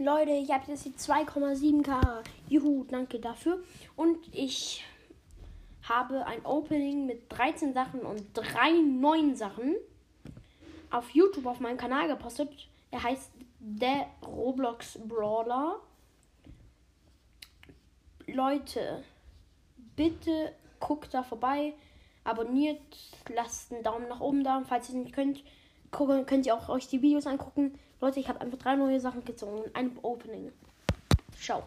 Leute, ich habe jetzt die 2,7k. Juhu, danke dafür. Und ich habe ein Opening mit 13 Sachen und drei neuen Sachen auf YouTube auf meinem Kanal gepostet. Er heißt der Roblox Brawler. Leute, bitte guckt da vorbei, abonniert, lasst einen Daumen nach oben da. Falls ihr es nicht könnt, könnt ihr auch euch die Videos angucken. Leute, ich habe einfach drei neue Sachen gezogen und ein Opening. Ciao.